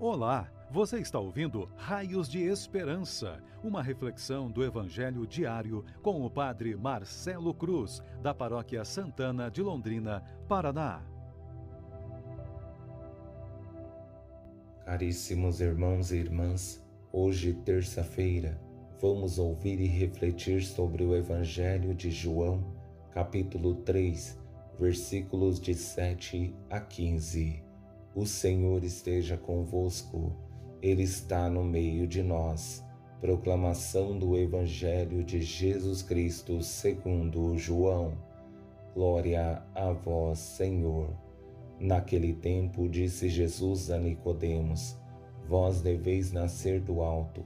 Olá, você está ouvindo Raios de Esperança, uma reflexão do Evangelho diário com o Padre Marcelo Cruz, da Paróquia Santana de Londrina, Paraná. Caríssimos irmãos e irmãs, hoje, terça-feira, vamos ouvir e refletir sobre o Evangelho de João, capítulo 3, versículos de 7 a 15. O Senhor esteja convosco, Ele está no meio de nós. Proclamação do Evangelho de Jesus Cristo segundo João. Glória a vós, Senhor. Naquele tempo disse Jesus a Nicodemos: Vós deveis nascer do alto.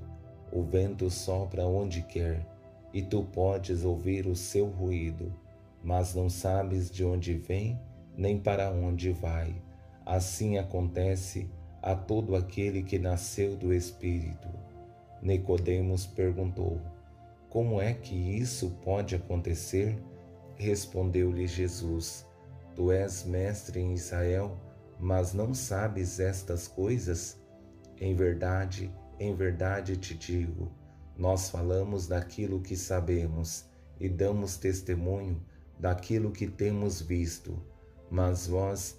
O vento sopra onde quer, e tu podes ouvir o seu ruído, mas não sabes de onde vem nem para onde vai Assim acontece a todo aquele que nasceu do Espírito. Nicodemos perguntou: Como é que isso pode acontecer? Respondeu-lhe Jesus: Tu és mestre em Israel, mas não sabes estas coisas? Em verdade, em verdade te digo, nós falamos daquilo que sabemos e damos testemunho daquilo que temos visto, mas vós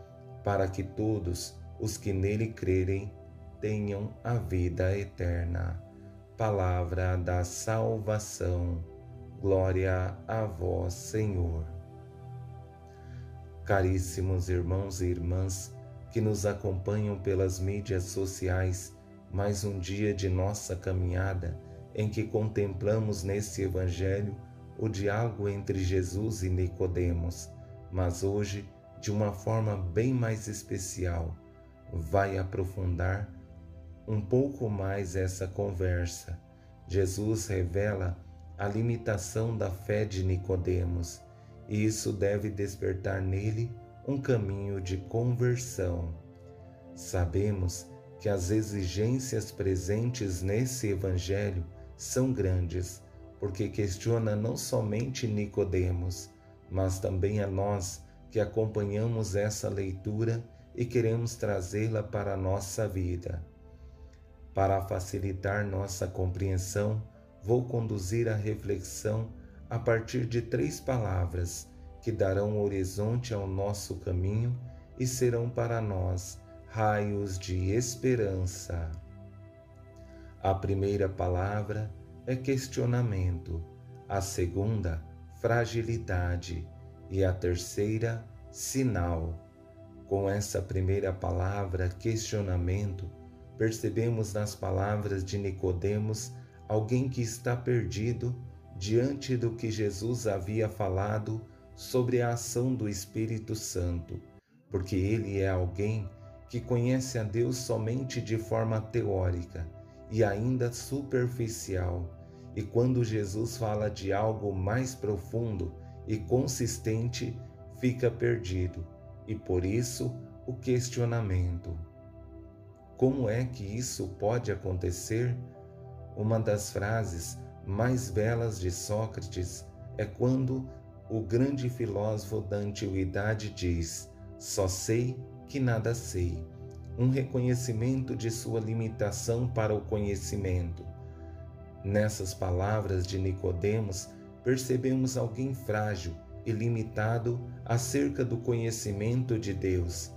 para que todos os que nele crerem tenham a vida eterna. Palavra da salvação. Glória a vós, Senhor. Caríssimos irmãos e irmãs que nos acompanham pelas mídias sociais, mais um dia de nossa caminhada em que contemplamos nesse evangelho o diálogo entre Jesus e Nicodemos, mas hoje de uma forma bem mais especial, vai aprofundar um pouco mais essa conversa. Jesus revela a limitação da fé de Nicodemos, e isso deve despertar nele um caminho de conversão. Sabemos que as exigências presentes nesse evangelho são grandes, porque questiona não somente Nicodemos, mas também a nós que acompanhamos essa leitura e queremos trazê-la para a nossa vida. Para facilitar nossa compreensão, vou conduzir a reflexão a partir de três palavras que darão horizonte ao nosso caminho e serão para nós raios de esperança. A primeira palavra é questionamento, a segunda, fragilidade e a terceira, sinal. Com essa primeira palavra, questionamento, percebemos nas palavras de Nicodemos alguém que está perdido diante do que Jesus havia falado sobre a ação do Espírito Santo, porque ele é alguém que conhece a Deus somente de forma teórica e ainda superficial. E quando Jesus fala de algo mais profundo, e consistente fica perdido, e por isso o questionamento. Como é que isso pode acontecer? Uma das frases mais belas de Sócrates é quando o grande filósofo da antiguidade diz: Só sei que nada sei. Um reconhecimento de sua limitação para o conhecimento. Nessas palavras de Nicodemos, percebemos alguém frágil e limitado acerca do conhecimento de Deus,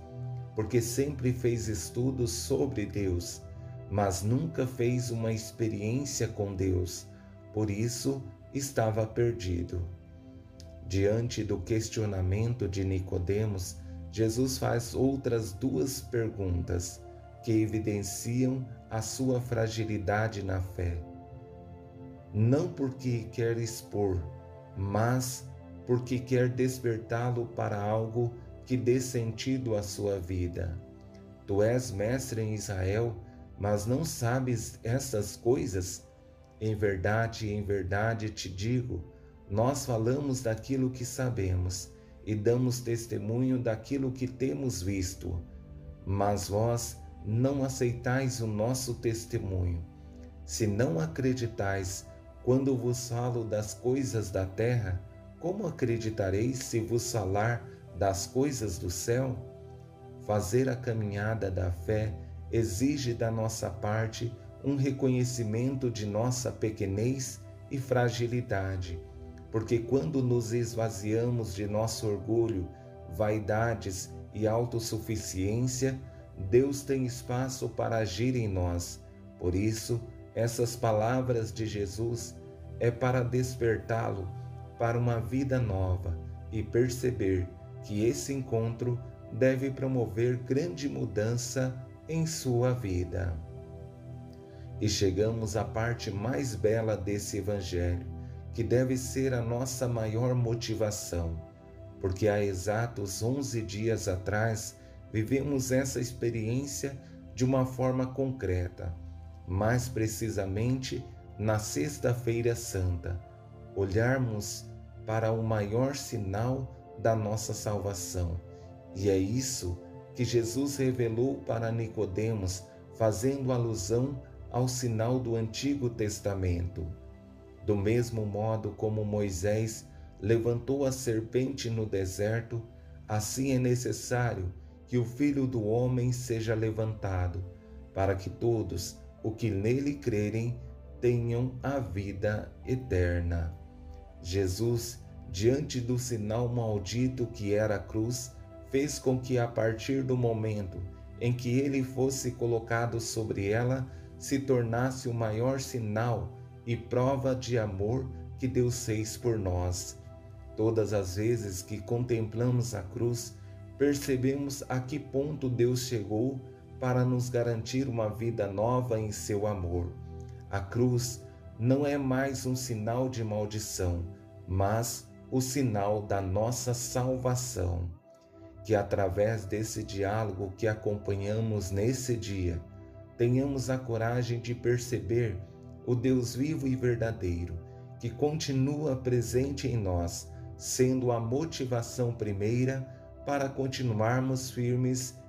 porque sempre fez estudos sobre Deus, mas nunca fez uma experiência com Deus, por isso estava perdido. Diante do questionamento de Nicodemos, Jesus faz outras duas perguntas que evidenciam a sua fragilidade na fé não porque quer expor, mas porque quer despertá-lo para algo que dê sentido à sua vida. Tu és mestre em Israel, mas não sabes essas coisas? Em verdade, em verdade te digo, nós falamos daquilo que sabemos e damos testemunho daquilo que temos visto, mas vós não aceitais o nosso testemunho. Se não acreditais quando vos falo das coisas da terra, como acreditareis se vos falar das coisas do céu? Fazer a caminhada da fé exige da nossa parte um reconhecimento de nossa pequenez e fragilidade, porque quando nos esvaziamos de nosso orgulho, vaidades e autossuficiência, Deus tem espaço para agir em nós. Por isso, essas palavras de Jesus é para despertá-lo para uma vida nova e perceber que esse encontro deve promover grande mudança em sua vida. E chegamos à parte mais bela desse Evangelho, que deve ser a nossa maior motivação, porque há exatos 11 dias atrás vivemos essa experiência de uma forma concreta, mais precisamente na Sexta-feira Santa, olharmos para o maior sinal da nossa salvação. E é isso que Jesus revelou para Nicodemos, fazendo alusão ao sinal do Antigo Testamento. Do mesmo modo como Moisés levantou a serpente no deserto, assim é necessário que o Filho do homem seja levantado, para que todos o que nele crerem tenham a vida eterna. Jesus, diante do sinal maldito que era a cruz, fez com que a partir do momento em que ele fosse colocado sobre ela, se tornasse o maior sinal e prova de amor que Deus fez por nós. Todas as vezes que contemplamos a cruz, percebemos a que ponto Deus chegou para nos garantir uma vida nova em seu amor. A cruz não é mais um sinal de maldição, mas o sinal da nossa salvação. Que através desse diálogo que acompanhamos nesse dia, tenhamos a coragem de perceber o Deus vivo e verdadeiro, que continua presente em nós, sendo a motivação primeira para continuarmos firmes